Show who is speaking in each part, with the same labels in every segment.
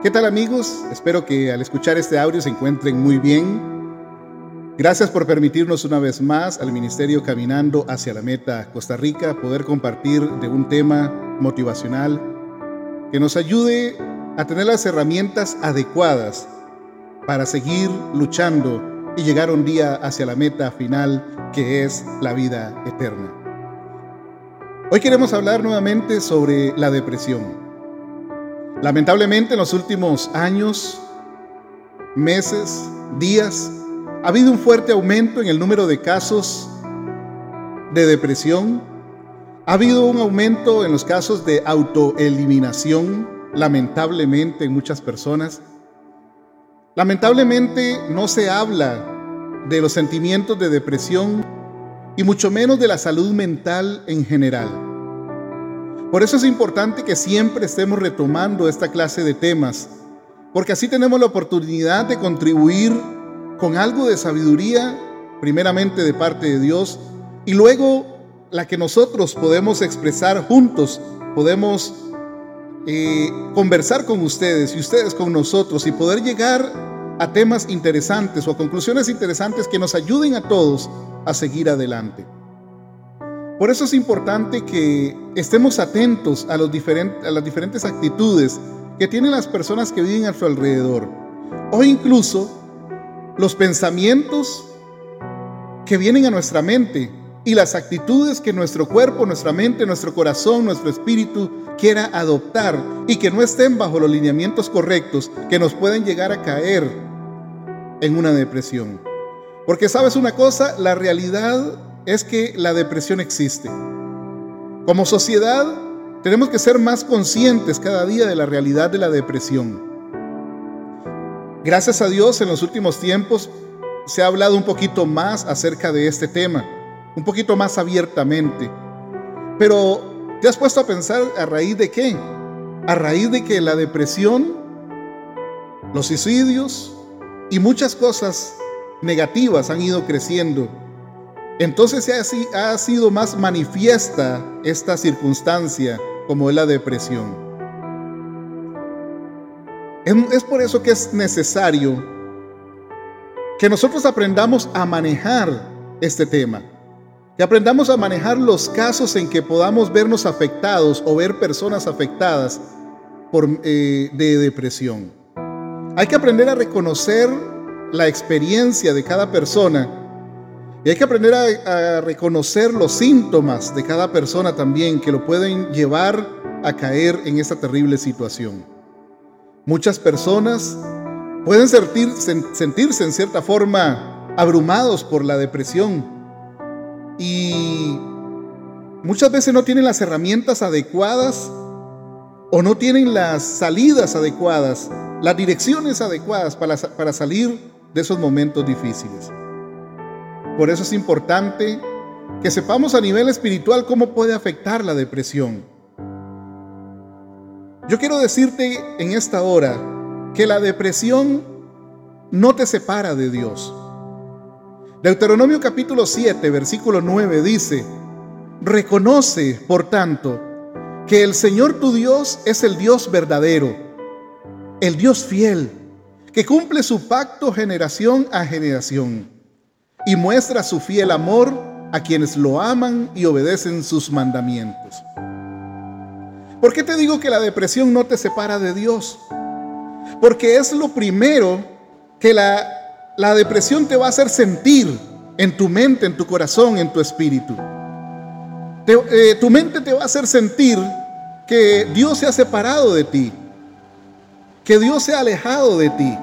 Speaker 1: ¿Qué tal amigos? Espero que al escuchar este audio se encuentren muy bien. Gracias por permitirnos una vez más al Ministerio Caminando hacia la Meta Costa Rica poder compartir de un tema motivacional que nos ayude a tener las herramientas adecuadas para seguir luchando y llegar un día hacia la meta final que es la vida eterna. Hoy queremos hablar nuevamente sobre la depresión. Lamentablemente en los últimos años, meses, días, ha habido un fuerte aumento en el número de casos de depresión. Ha habido un aumento en los casos de autoeliminación, lamentablemente en muchas personas. Lamentablemente no se habla de los sentimientos de depresión y mucho menos de la salud mental en general. Por eso es importante que siempre estemos retomando esta clase de temas, porque así tenemos la oportunidad de contribuir con algo de sabiduría, primeramente de parte de Dios, y luego la que nosotros podemos expresar juntos, podemos eh, conversar con ustedes y ustedes con nosotros y poder llegar a temas interesantes o a conclusiones interesantes que nos ayuden a todos a seguir adelante. Por eso es importante que estemos atentos a, las diferentes actitudes que tienen las personas que viven a su alrededor. O incluso los pensamientos que vienen a nuestra mente y las actitudes que nuestro cuerpo, nuestra mente, nuestro corazón, nuestro espíritu quiera adoptar y que no estén bajo los lineamientos correctos que nos pueden llegar a caer en una depresión. Porque sabes una cosa, la realidad es que la depresión existe. Como sociedad, tenemos que ser más conscientes cada día de la realidad de la depresión. Gracias a Dios, en los últimos tiempos se ha hablado un poquito más acerca de este tema, un poquito más abiertamente. Pero, ¿te has puesto a pensar a raíz de qué? A raíz de que la depresión, los suicidios y muchas cosas negativas han ido creciendo entonces ha sido más manifiesta esta circunstancia como es la depresión. Es por eso que es necesario que nosotros aprendamos a manejar este tema, que aprendamos a manejar los casos en que podamos vernos afectados o ver personas afectadas por, eh, de depresión. Hay que aprender a reconocer la experiencia de cada persona y hay que aprender a, reconocer los síntomas de cada persona también que lo pueden llevar a caer en esta terrible situación. Muchas personas pueden sentirse en cierta forma abrumados por la depresión y muchas veces no tienen las herramientas adecuadas o no tienen las salidas adecuadas, las direcciones adecuadas para, para salir de esos momentos difíciles. Por eso es importante que sepamos a nivel espiritual cómo puede afectar la depresión. Yo quiero decirte en esta hora que la depresión no te separa de Dios. Deuteronomio capítulo 7, versículo 9 dice, reconoce, por tanto, que el Señor tu Dios es el Dios verdadero, el Dios fiel, que cumple su pacto generación a generación y muestra su fiel amor a quienes lo aman y obedecen sus mandamientos. ¿Por qué te digo que la depresión no te separa de Dios? Porque es lo primero que la, la depresión te va a hacer sentir en tu mente, en tu corazón, en tu espíritu. Eh, tu mente te va a hacer sentir que Dios se ha separado de ti, que Dios se ha alejado de ti.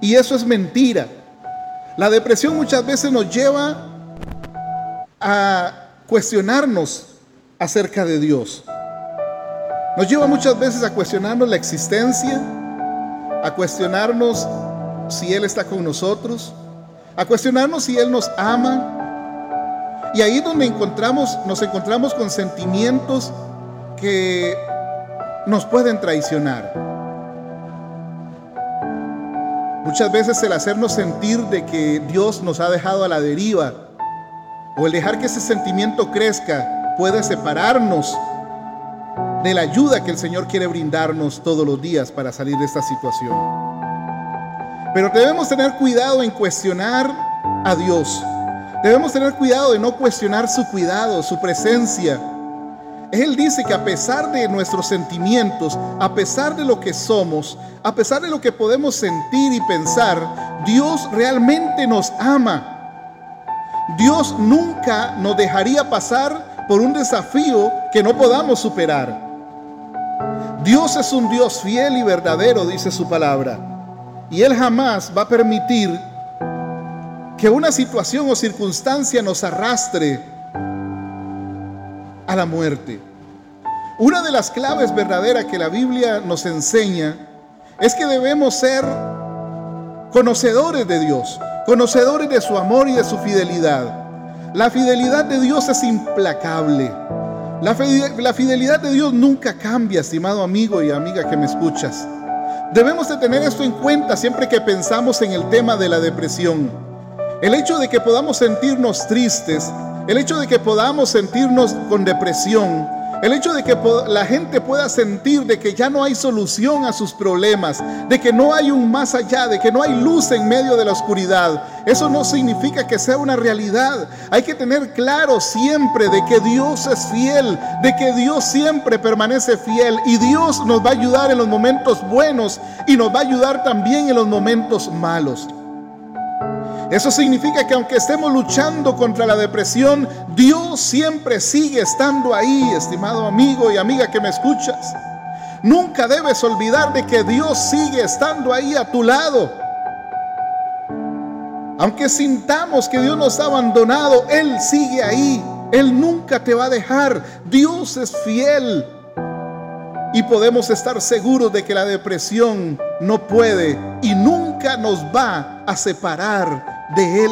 Speaker 1: Y eso es mentira. La depresión muchas veces nos lleva a cuestionarnos acerca de Dios. Nos lleva muchas veces a cuestionarnos la existencia, a cuestionarnos si Él está con nosotros, a cuestionarnos si Él nos ama. Y ahí donde encontramos, nos encontramos con sentimientos que nos pueden traicionar. Muchas veces el hacernos sentir de que Dios nos ha dejado a la deriva o el dejar que ese sentimiento crezca puede separarnos de la ayuda que el Señor quiere brindarnos todos los días para salir de esta situación. Pero debemos tener cuidado en cuestionar a Dios. Debemos tener cuidado de no cuestionar su cuidado, su presencia. Él dice que a pesar de nuestros sentimientos, a pesar de lo que somos, a pesar de lo que podemos sentir y pensar, Dios realmente nos ama. Dios nunca nos dejaría pasar por un desafío que no podamos superar. Dios es un Dios fiel y verdadero, dice su palabra. Y Él jamás va a permitir que una situación o circunstancia nos arrastre la muerte. Una de las claves verdaderas que la Biblia nos enseña es que debemos ser conocedores de Dios, conocedores de su amor y de su fidelidad. La fidelidad de Dios es implacable. La, fidelidad de Dios nunca cambia, estimado amigo y amiga que me escuchas. Debemos de tener esto en cuenta siempre que pensamos en el tema de la depresión. El hecho de que podamos sentirnos tristes, el hecho de que podamos sentirnos con depresión, el hecho de que la gente pueda sentir de que ya no hay solución a sus problemas, de que no hay un más allá, de que no hay luz en medio de la oscuridad, eso no significa que sea una realidad. Hay que tener claro siempre de que Dios es fiel, de que Dios siempre permanece fiel y Dios nos va a ayudar en los momentos buenos y nos va a ayudar también en los momentos malos. Eso significa que aunque estemos luchando contra la depresión, Dios siempre sigue estando ahí, estimado amigo y amiga que me escuchas. Nunca debes olvidar de que Dios sigue estando ahí a tu lado. Aunque sintamos que Dios nos ha abandonado, Él sigue ahí. Él nunca te va a dejar. Dios es fiel. Y podemos estar seguros de que la depresión no puede y nunca nos va a separar de Él.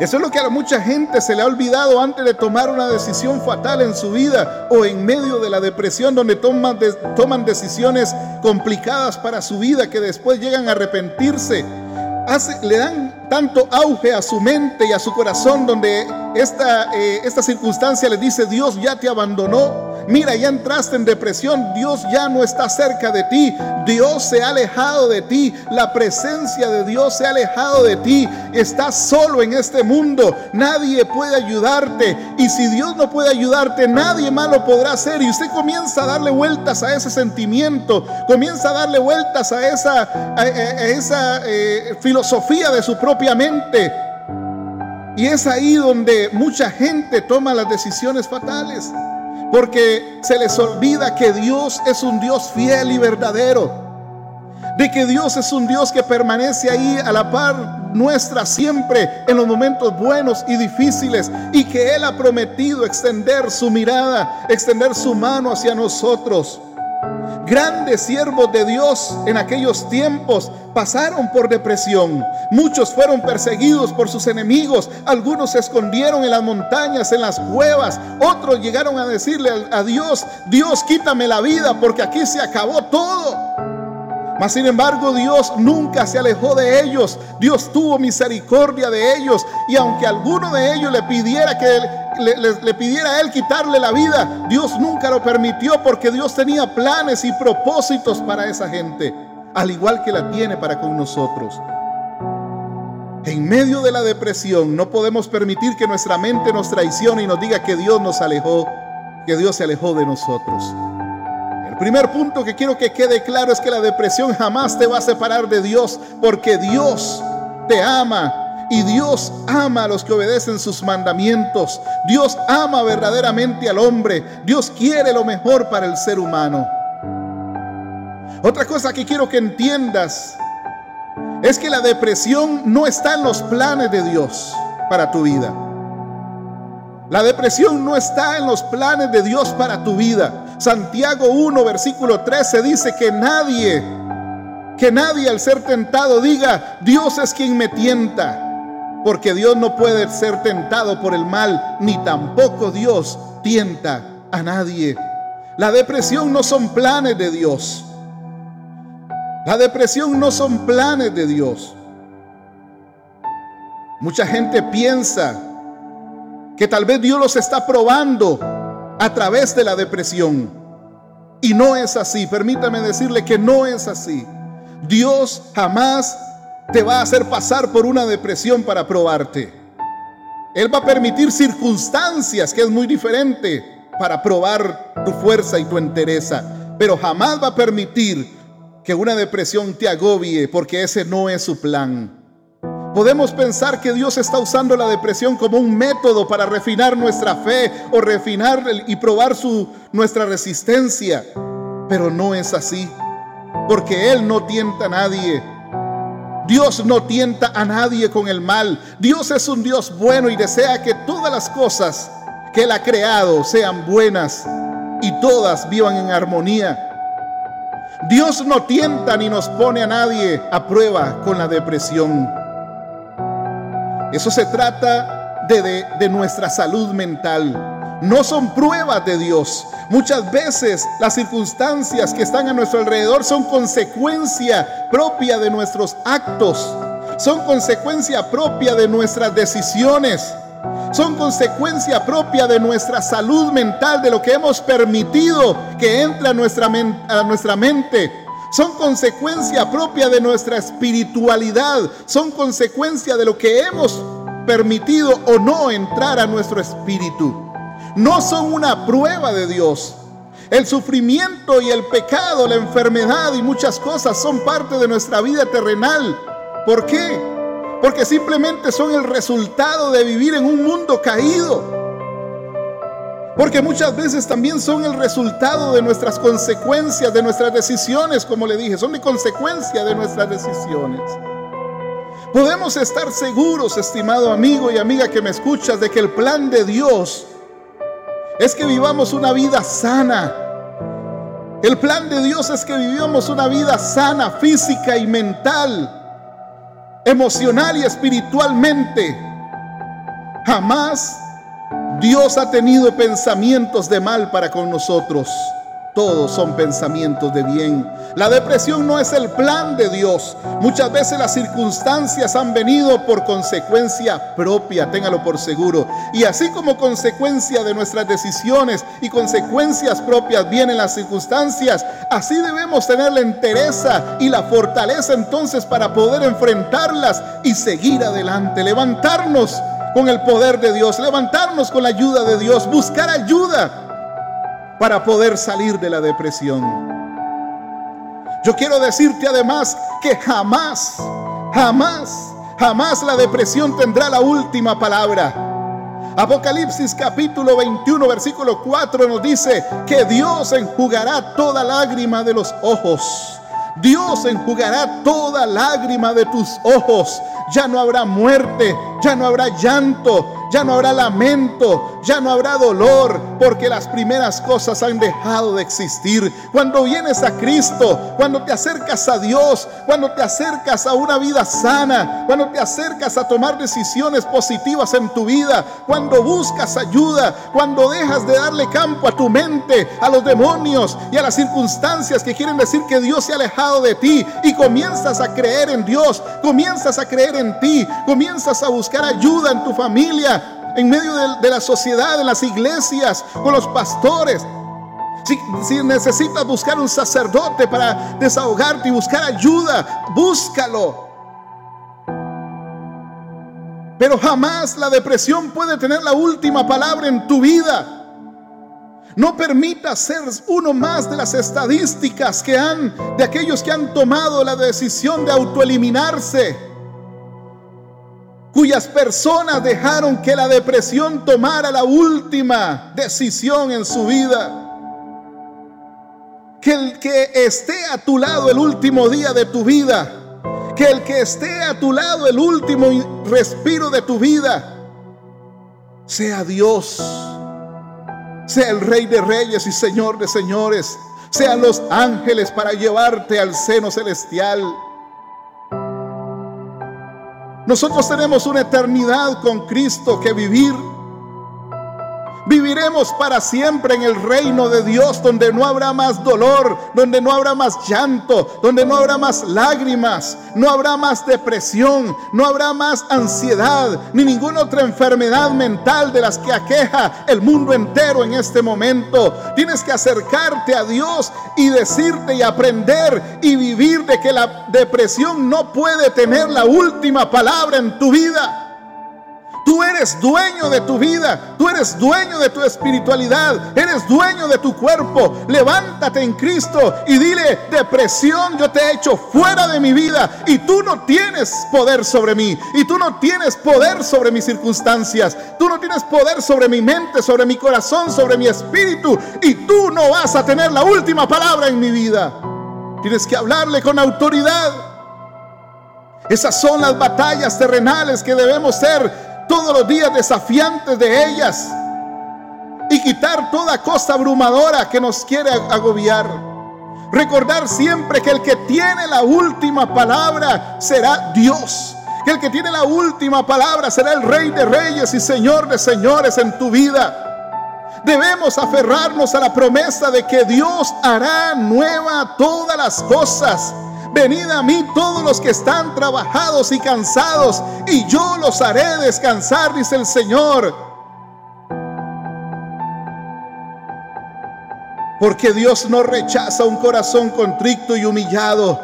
Speaker 1: Eso es lo que a mucha gente se le ha olvidado antes de tomar una decisión fatal en su vida o en medio de la depresión donde toman, decisiones complicadas para su vida que después llegan a arrepentirse. le dan tanto auge a su mente y a su corazón donde esta, eh, esta circunstancia le dice Dios ya te abandonó. Mira, ya entraste en depresión, Dios ya no está cerca de ti, Dios se ha alejado de ti, la presencia de Dios se ha alejado de ti, estás solo en este mundo, nadie puede ayudarte. Y si Dios no puede ayudarte, nadie más lo podrá hacer. Y usted comienza a darle vueltas a ese sentimiento, comienza a darle vueltas a esa, esa eh, filosofía de su propia Y es ahí donde mucha gente toma las decisiones fatales. Porque se les olvida que Dios es un Dios fiel y verdadero. De que Dios es un Dios que permanece ahí a la par nuestra siempre en los momentos buenos y difíciles. Y que Él ha prometido extender su mirada, extender su mano hacia nosotros. Grandes siervos de Dios en aquellos tiempos pasaron por depresión. Muchos fueron perseguidos por sus enemigos. Algunos se escondieron en las montañas, en las cuevas. Otros llegaron a decirle a Dios, Dios quítame la vida porque aquí se acabó todo. Mas sin embargo Dios nunca se alejó de ellos. Dios tuvo misericordia de ellos. Y aunque alguno de ellos le pidiera que le, pidiera a él quitarle la vida, Dios nunca lo permitió porque Dios tenía planes y propósitos para esa gente, al igual que la tiene para con nosotros. En medio de la depresión no podemos permitir que nuestra mente nos traicione y nos diga que Dios nos alejó, que Dios se alejó de nosotros. El primer punto que quiero que quede claro es que la depresión jamás te va a separar de Dios porque Dios te ama y Dios ama a los que obedecen sus mandamientos. Dios ama verdaderamente al hombre. Dios quiere lo mejor para el ser humano. Otra cosa que quiero que entiendas es que la depresión no está en los planes de Dios para tu vida. La depresión no está en los planes de Dios para tu vida. Santiago 1, versículo 13 dice que nadie, que nadie al ser tentado diga, Dios es quien me tienta. Porque Dios no puede ser tentado por el mal, ni tampoco Dios tienta a nadie. La depresión no son planes de Dios. La depresión no son planes de Dios. Mucha gente piensa que tal vez Dios los está probando a través de la depresión. Y no es así, permítame decirle que no es así. Dios jamás te va a hacer pasar por una depresión para probarte. Él va a permitir circunstancias, que es muy diferente, para probar tu fuerza y tu entereza. Pero jamás va a permitir que una depresión te agobie, porque ese no es su plan. Podemos pensar que Dios está usando la depresión como un método para refinar nuestra fe o refinar y probar su, nuestra resistencia, pero no es así, porque Él no tienta a nadie. Dios no tienta a nadie con el mal. Dios es un Dios bueno y desea que todas las cosas que Él ha creado sean buenas y todas vivan en armonía. Dios no tienta ni nos pone a nadie a prueba con la depresión. Eso se trata de, de, nuestra salud mental. No son pruebas de Dios. Muchas veces las circunstancias que están a nuestro alrededor son consecuencia propia de nuestros actos. Son consecuencia propia de nuestras decisiones. Son consecuencia propia de nuestra salud mental, de lo que hemos permitido que entre a nuestra, a nuestra mente son consecuencia propia de nuestra espiritualidad, son consecuencia de lo que hemos permitido o no entrar a nuestro espíritu. No son una prueba de Dios. El sufrimiento y el pecado, la enfermedad y muchas cosas son parte de nuestra vida terrenal. ¿Por qué? Porque simplemente son el resultado de vivir en un mundo caído. Porque muchas veces también son el resultado de nuestras consecuencias, de nuestras decisiones, como le dije, son de consecuencia de nuestras decisiones. Podemos estar seguros, estimado amigo y amiga que me escuchas, de que el plan de Dios es que vivamos una vida sana. El plan de Dios es que vivamos una vida sana, física y mental, emocional y espiritualmente. Jamás Dios ha tenido pensamientos de mal para con nosotros. Todos son pensamientos de bien. La depresión no es el plan de Dios. Muchas veces las circunstancias han venido por consecuencia propia, téngalo por seguro. Y así como consecuencia de nuestras decisiones y consecuencias propias vienen las circunstancias, así debemos tener la entereza y la fortaleza entonces para poder enfrentarlas y seguir adelante, levantarnos con el poder de Dios, levantarnos con la ayuda de Dios, buscar ayuda para poder salir de la depresión. Yo quiero decirte además que jamás, jamás, jamás la depresión tendrá la última palabra. Apocalipsis capítulo 21 versículo 4 nos dice que Dios enjugará toda lágrima de los ojos. Dios enjugará toda lágrima de tus ojos. Ya no habrá muerte, ya no habrá llanto, ya no habrá lamento, ya no habrá dolor, porque las primeras cosas han dejado de existir. Cuando vienes a Cristo, cuando te acercas a Dios, cuando te acercas a una vida sana, cuando te acercas a tomar decisiones positivas en tu vida, cuando buscas ayuda, cuando dejas de darle campo a tu mente, a los demonios y a las circunstancias que quieren decir que Dios se ha alejado de ti y comienzas a creer en Dios, comienzas a creer en ti, comienzas a buscar ayuda en tu familia, en medio de, la sociedad, en las iglesias, con los pastores. Si, si, necesitas buscar un sacerdote para desahogarte y buscar ayuda, búscalo. Pero jamás la depresión puede tener la última palabra en tu vida. No permita ser uno más de las estadísticas que han, de aquellos que han tomado la decisión de autoeliminarse cuyas personas dejaron que la depresión tomara la última decisión en su vida. Que el que esté a tu lado el último día de tu vida, que el que esté a tu lado el último respiro de tu vida, sea Dios, sea el Rey de Reyes y Señor de Señores, sean los ángeles para llevarte al seno celestial nosotros tenemos una eternidad con Cristo que vivir. Viviremos para siempre en el reino de Dios donde no habrá más dolor, donde no habrá más llanto, donde no habrá más lágrimas, no habrá más depresión, no habrá más ansiedad, ni ninguna otra enfermedad mental de las que aqueja el mundo entero en este momento. Tienes que acercarte a Dios y decirte y aprender y vivir de que la depresión no puede tener la última palabra en tu vida. Eres dueño de tu vida, tú eres dueño de tu espiritualidad, eres dueño de tu cuerpo. Levántate en Cristo y dile, depresión yo te he hecho fuera de mi vida y tú no tienes poder sobre mí y tú no tienes poder sobre mis circunstancias, tú no tienes poder sobre mi mente, sobre mi corazón, sobre mi espíritu y tú no vas a tener la última palabra en mi vida. Tienes que hablarle con autoridad. Esas son las batallas terrenales que debemos ser todos los días desafiantes de ellas y quitar toda cosa abrumadora que nos quiere agobiar. Recordar siempre que el que tiene la última palabra será Dios. Que el que tiene la última palabra será el Rey de Reyes y Señor de Señores en tu vida. Debemos aferrarnos a la promesa de que Dios hará nueva todas las cosas Venid a mí todos los que están trabajados y cansados, y yo los haré descansar, dice el Señor. Porque Dios no rechaza un corazón contrito y humillado.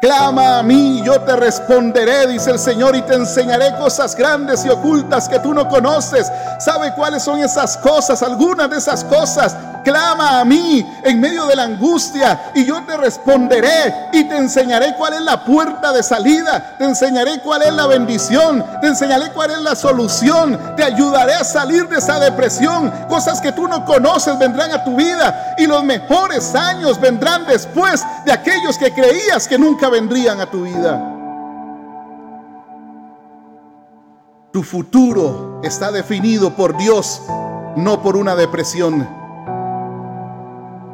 Speaker 1: Clama a mí yo te responderé, dice el Señor, y te enseñaré cosas grandes y ocultas que tú no conoces. ¿Sabe cuáles son esas cosas? Algunas de esas cosas Clama a mí en medio de la angustia y yo te responderé y te enseñaré cuál es la puerta de salida, te enseñaré cuál es la bendición, te enseñaré cuál es la solución, te ayudaré a salir de esa depresión. Cosas que tú no conoces vendrán a tu vida y los mejores años vendrán después de aquellos que creías que nunca vendrían a tu vida. Tu futuro está definido por Dios, no por una depresión.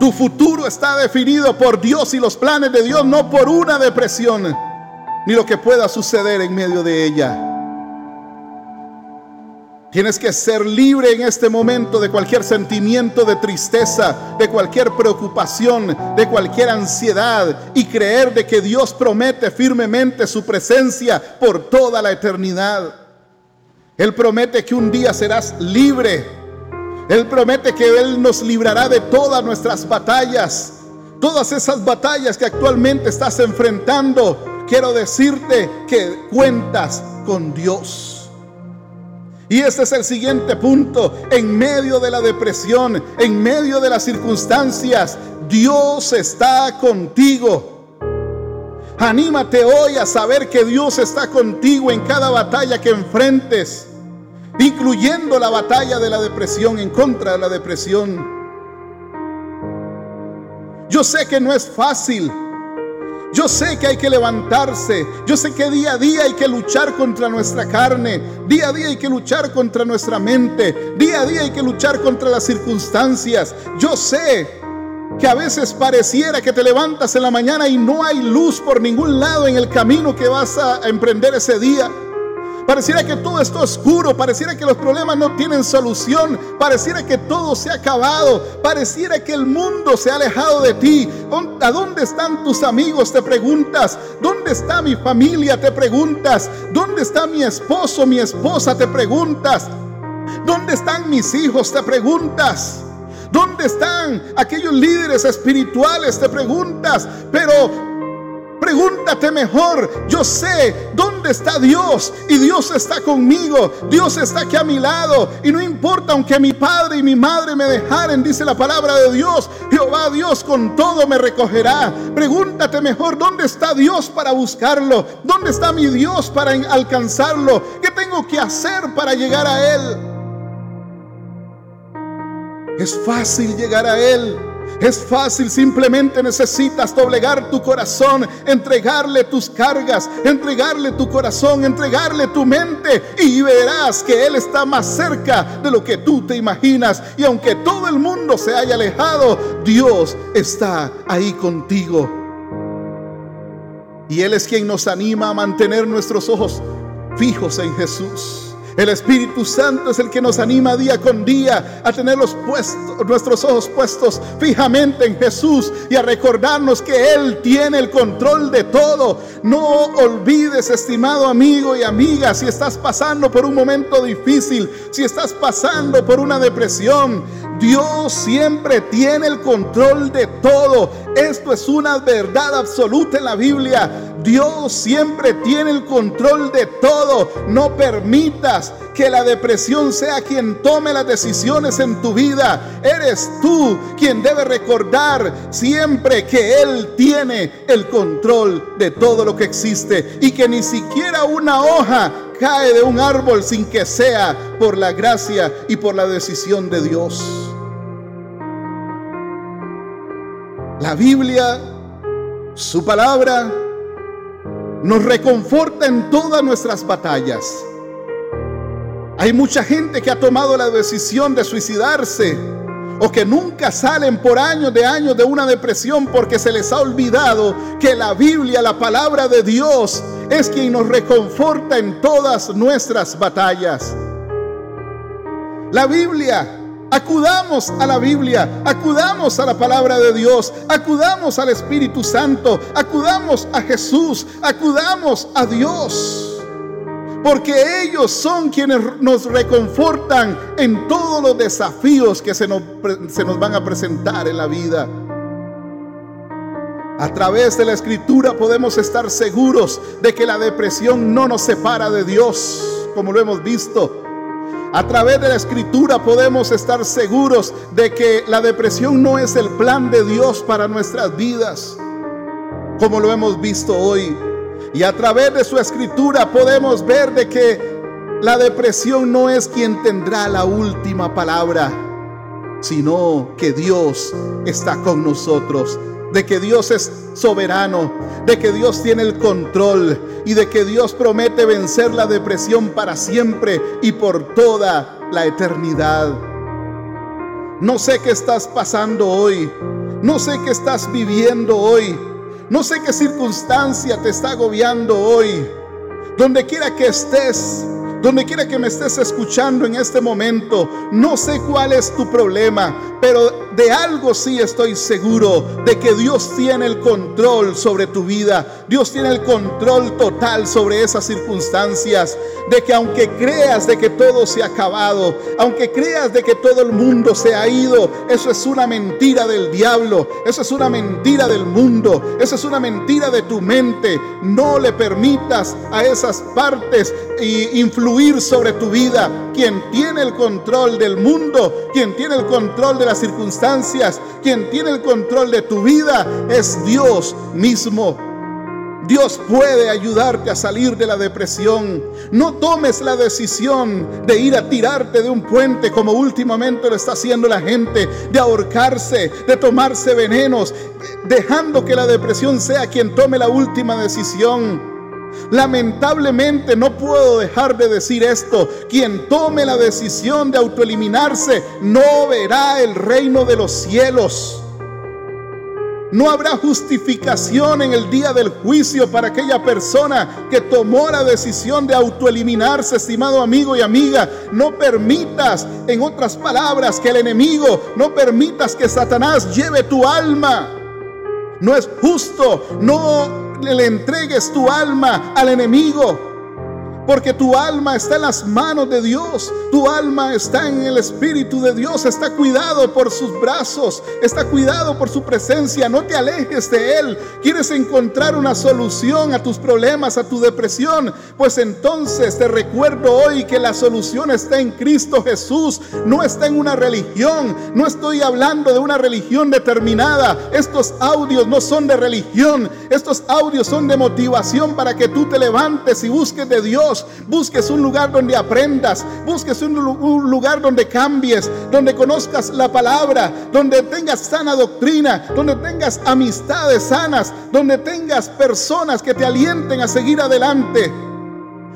Speaker 1: Tu futuro está definido por Dios y los planes de Dios, no por una depresión, ni lo que pueda suceder en medio de ella. Tienes que ser libre en este momento de cualquier sentimiento de tristeza, de cualquier preocupación, de cualquier ansiedad y creer de que Dios promete firmemente su presencia por toda la eternidad. Él promete que un día serás libre él promete que Él nos librará de todas nuestras batallas. Todas esas batallas que actualmente estás enfrentando, quiero decirte que cuentas con Dios. Y este es el siguiente punto. En medio de la depresión, en medio de las circunstancias, Dios está contigo. Anímate hoy a saber que Dios está contigo en cada batalla que enfrentes incluyendo la batalla de la depresión, en contra de la depresión. Yo sé que no es fácil. Yo sé que hay que levantarse. Yo sé que día a día hay que luchar contra nuestra carne. Día a día hay que luchar contra nuestra mente. Día a día hay que luchar contra las circunstancias. Yo sé que a veces pareciera que te levantas en la mañana y no hay luz por ningún lado en el camino que vas a emprender ese día. Pareciera que todo está oscuro, pareciera que los problemas no tienen solución, pareciera que todo se ha acabado, pareciera que el mundo se ha alejado de ti. ¿A dónde están tus amigos? Te preguntas. ¿Dónde está mi familia? Te preguntas. ¿Dónde está mi esposo, mi esposa? Te preguntas. ¿Dónde están mis hijos? Te preguntas. ¿Dónde están aquellos líderes espirituales? Te preguntas. Pero Pregúntate mejor, yo sé dónde está Dios y Dios está conmigo, Dios está aquí a mi lado. Y no importa aunque mi padre y mi madre me dejaren, dice la palabra de Dios, Jehová Dios con todo me recogerá. Pregúntate mejor dónde está Dios para buscarlo, dónde está mi Dios para alcanzarlo, qué tengo que hacer para llegar a Él. Es fácil llegar a Él es fácil, simplemente necesitas doblegar tu corazón, entregarle tus cargas, entregarle tu corazón, entregarle tu mente y verás que Él está más cerca de lo que tú te imaginas. Y aunque todo el mundo se haya alejado, Dios está ahí contigo. Y Él es quien nos anima a mantener nuestros ojos fijos en Jesús. El Espíritu Santo es el que nos anima día con día a tener los puestos, nuestros ojos puestos fijamente en Jesús y a recordarnos que Él tiene el control de todo. No olvides, estimado amigo y amiga, si estás pasando por un momento difícil, si estás pasando por una depresión, Dios siempre tiene el control de todo. Esto es una verdad absoluta en la Biblia. Dios siempre tiene el control de todo. No permitas que la depresión sea quien tome las decisiones en tu vida. Eres tú quien debe recordar siempre que Él tiene el control de todo lo que existe y que ni siquiera una hoja cae de un árbol sin que sea por la gracia y por la decisión de Dios. La Biblia, su palabra, nos reconforta en todas nuestras batallas. Hay mucha gente que ha tomado la decisión de suicidarse o que nunca salen por años de años de una depresión porque se les ha olvidado que la Biblia, la palabra de Dios, es quien nos reconforta en todas nuestras batallas. La Biblia Acudamos a la Biblia, acudamos a la palabra de Dios, acudamos al Espíritu Santo, acudamos a Jesús, acudamos a Dios. Porque ellos son quienes nos reconfortan en todos los desafíos que se nos, se nos van a presentar en la vida. A través de la escritura podemos estar seguros de que la depresión no nos separa de Dios, como lo hemos visto. A través de la escritura podemos estar seguros de que la depresión no es el plan de Dios para nuestras vidas, como lo hemos visto hoy. Y a través de su escritura podemos ver de que la depresión no es quien tendrá la última palabra, sino que Dios está con nosotros de que Dios es soberano, de que Dios tiene el control y de que Dios promete vencer la depresión para siempre y por toda la eternidad. No sé qué estás pasando hoy, no sé qué estás viviendo hoy, no sé qué circunstancia te está agobiando hoy. Donde quiera que estés, donde quiera que me estés escuchando en este momento, no sé cuál es tu problema, pero de algo sí estoy seguro, de que Dios tiene el control sobre tu vida. Dios tiene el control total sobre esas circunstancias. De que aunque creas de que todo se ha acabado, aunque creas de que todo el mundo se ha ido, eso es una mentira del diablo, eso es una mentira del mundo, eso es una mentira de tu mente. No le permitas a esas partes influir sobre tu vida. Quien tiene el control del mundo, quien tiene el control de las circunstancias, quien tiene el control de tu vida es Dios mismo. Dios puede ayudarte a salir de la depresión. No tomes la decisión de ir a tirarte de un puente como últimamente lo está haciendo la gente, de ahorcarse, de tomarse venenos, dejando que la depresión sea quien tome la última decisión. Lamentablemente no puedo dejar de decir esto. Quien tome la decisión de autoeliminarse no verá el reino de los cielos. No habrá justificación en el día del juicio para aquella persona que tomó la decisión de autoeliminarse, estimado amigo y amiga. No permitas, en otras palabras, que el enemigo, no permitas que Satanás lleve tu alma. No es justo, no le entregues tu alma al enemigo. Porque tu alma está en las manos de Dios. Tu alma está en el Espíritu de Dios. Está cuidado por sus brazos. Está cuidado por su presencia. No te alejes de Él. ¿Quieres encontrar una solución a tus problemas, a tu depresión? Pues entonces te recuerdo hoy que la solución está en Cristo Jesús. No está en una religión. No estoy hablando de una religión determinada. Estos audios no son de religión. Estos audios son de motivación para que tú te levantes y busques de Dios busques un lugar donde aprendas, busques un, lugar donde cambies, donde conozcas la palabra, donde tengas sana doctrina, donde tengas amistades sanas, donde tengas personas que te alienten a seguir adelante.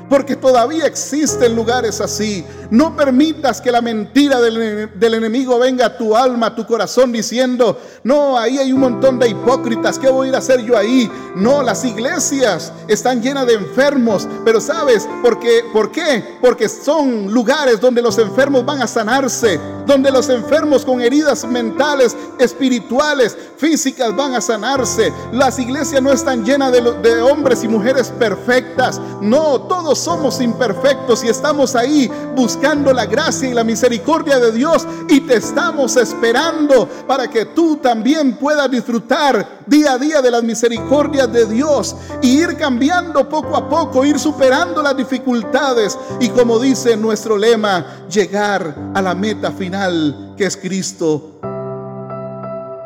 Speaker 1: Porque todavía existen lugares así. No permitas que la mentira del, enemigo venga a tu alma, a tu corazón, diciendo, no, ahí hay un montón de hipócritas, ¿qué voy a ir a hacer yo ahí? No, las iglesias están llenas de enfermos, pero ¿sabes? ¿Por qué? Porque son lugares donde los enfermos van a sanarse, donde los enfermos con heridas mentales, espirituales, físicas van a sanarse. Las iglesias no están llenas de, hombres y mujeres perfectas, no, todos somos imperfectos y estamos ahí buscando la gracia y la misericordia de Dios y te estamos esperando para que tú también puedas disfrutar día a día de las misericordias de Dios y ir cambiando poco a poco, ir superando las dificultades y como dice nuestro lema, llegar a la meta final que es Cristo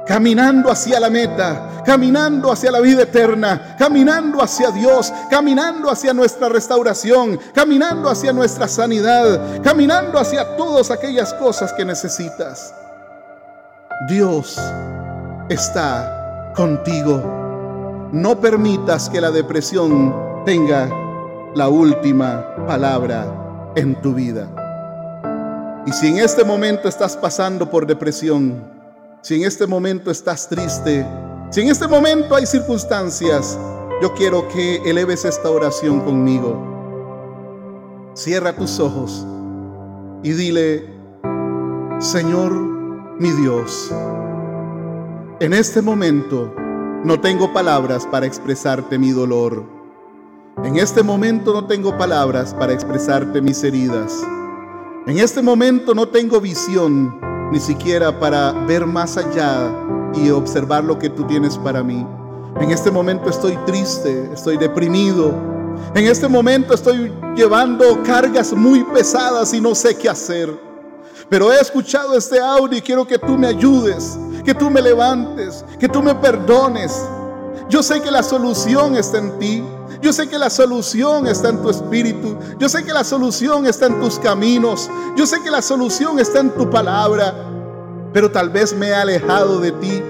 Speaker 1: caminando hacia la meta, caminando hacia la vida eterna, caminando hacia Dios, caminando hacia nuestra restauración, caminando hacia nuestra sanidad, caminando hacia todas aquellas cosas que necesitas. Dios está contigo. No permitas que la depresión tenga la última palabra en tu vida. Y si en este momento estás pasando por depresión, si en este momento estás triste, si en este momento hay circunstancias, yo quiero que eleves esta oración conmigo. Cierra tus ojos y dile, Señor mi Dios, en este momento no tengo palabras para expresarte mi dolor. En este momento no tengo palabras para expresarte mis heridas. En este momento no tengo visión ni siquiera para ver más allá y observar lo que tú tienes para mí. En este momento estoy triste, estoy deprimido. En este momento estoy llevando cargas muy pesadas y no sé qué hacer. Pero he escuchado este audio y quiero que tú me ayudes, que tú me levantes, que tú me perdones. Yo sé que la solución está en ti. Yo sé que la solución está en tu espíritu. Yo sé que la solución está en tus caminos. Yo sé que la solución está en tu palabra. Pero tal vez me he alejado de ti.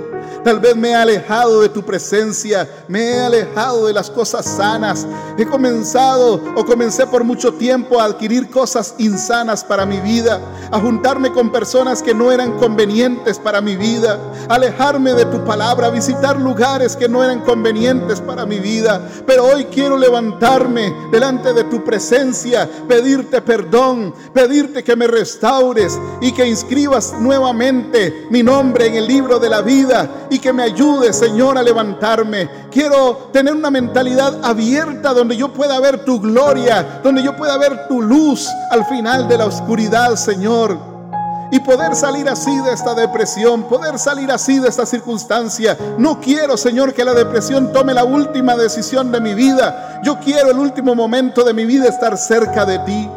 Speaker 1: Tal vez me he alejado de tu presencia, me he alejado de las cosas sanas. He comenzado o comencé por mucho tiempo a adquirir cosas insanas para mi vida, a juntarme con personas que no eran convenientes para mi vida, alejarme de tu palabra, visitar lugares que no eran convenientes para mi vida. Pero hoy quiero levantarme delante de tu presencia, pedirte perdón, pedirte que me restaures y que inscribas nuevamente mi nombre en el libro de la vida y que me ayude, Señor, a levantarme. Quiero tener una mentalidad abierta donde yo pueda ver tu gloria, donde yo pueda ver tu luz al final de la oscuridad, Señor. Y poder salir así de esta depresión, poder salir así de esta circunstancia. No quiero, Señor, que la depresión tome la última decisión de mi vida. Yo quiero el último momento de mi vida estar cerca de ti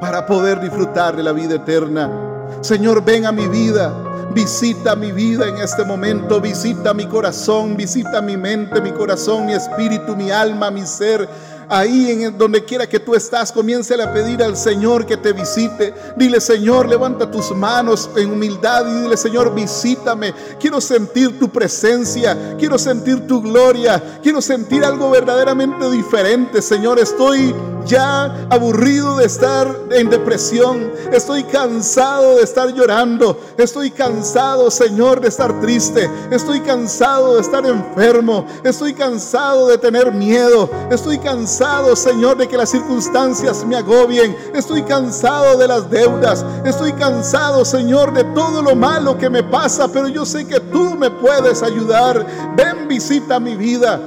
Speaker 1: para poder disfrutar de la vida eterna. Señor, ven a mi vida. Visita mi vida en este momento, visita mi corazón, visita mi mente, mi corazón, mi espíritu, mi alma, mi ser ahí en donde quiera que tú estás, comience a pedir al Señor que te visite. Dile, Señor, levanta tus manos en humildad y dile, Señor, visítame. Quiero sentir tu presencia, quiero sentir tu gloria, quiero sentir algo verdaderamente diferente, Señor. Estoy ya aburrido de estar en depresión. Estoy cansado de estar llorando. Estoy cansado, Señor, de estar triste. Estoy cansado de estar enfermo. Estoy cansado de tener miedo. Estoy cansado Señor, de que las circunstancias me agobien. Estoy cansado de las deudas. Estoy cansado, Señor, de todo lo malo que me pasa. Pero yo sé que tú me puedes ayudar. Ven, visita mi vida.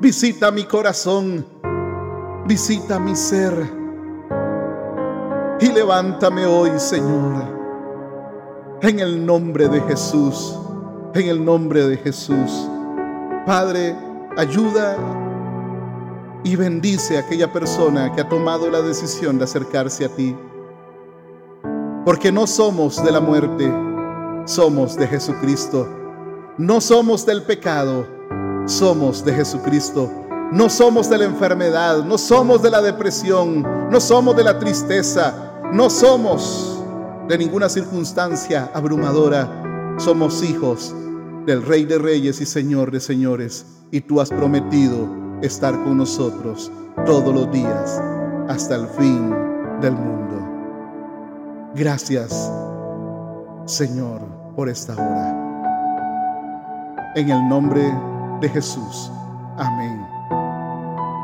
Speaker 1: Visita mi corazón. Visita mi ser. Y levántame hoy, Señor. En el nombre de Jesús. En el nombre de Jesús. Padre, ayuda y bendice a aquella persona que ha tomado la decisión de acercarse a ti. Porque no somos de la muerte, somos de Jesucristo. No somos del pecado, somos de Jesucristo. No somos de la enfermedad, no somos de la depresión, no somos de la tristeza, no somos de ninguna circunstancia abrumadora. Somos hijos del Rey de Reyes y Señor de Señores. Y tú has prometido estar con nosotros todos los días hasta el fin del mundo. Gracias, Señor, por esta hora. En el nombre de Jesús. Amén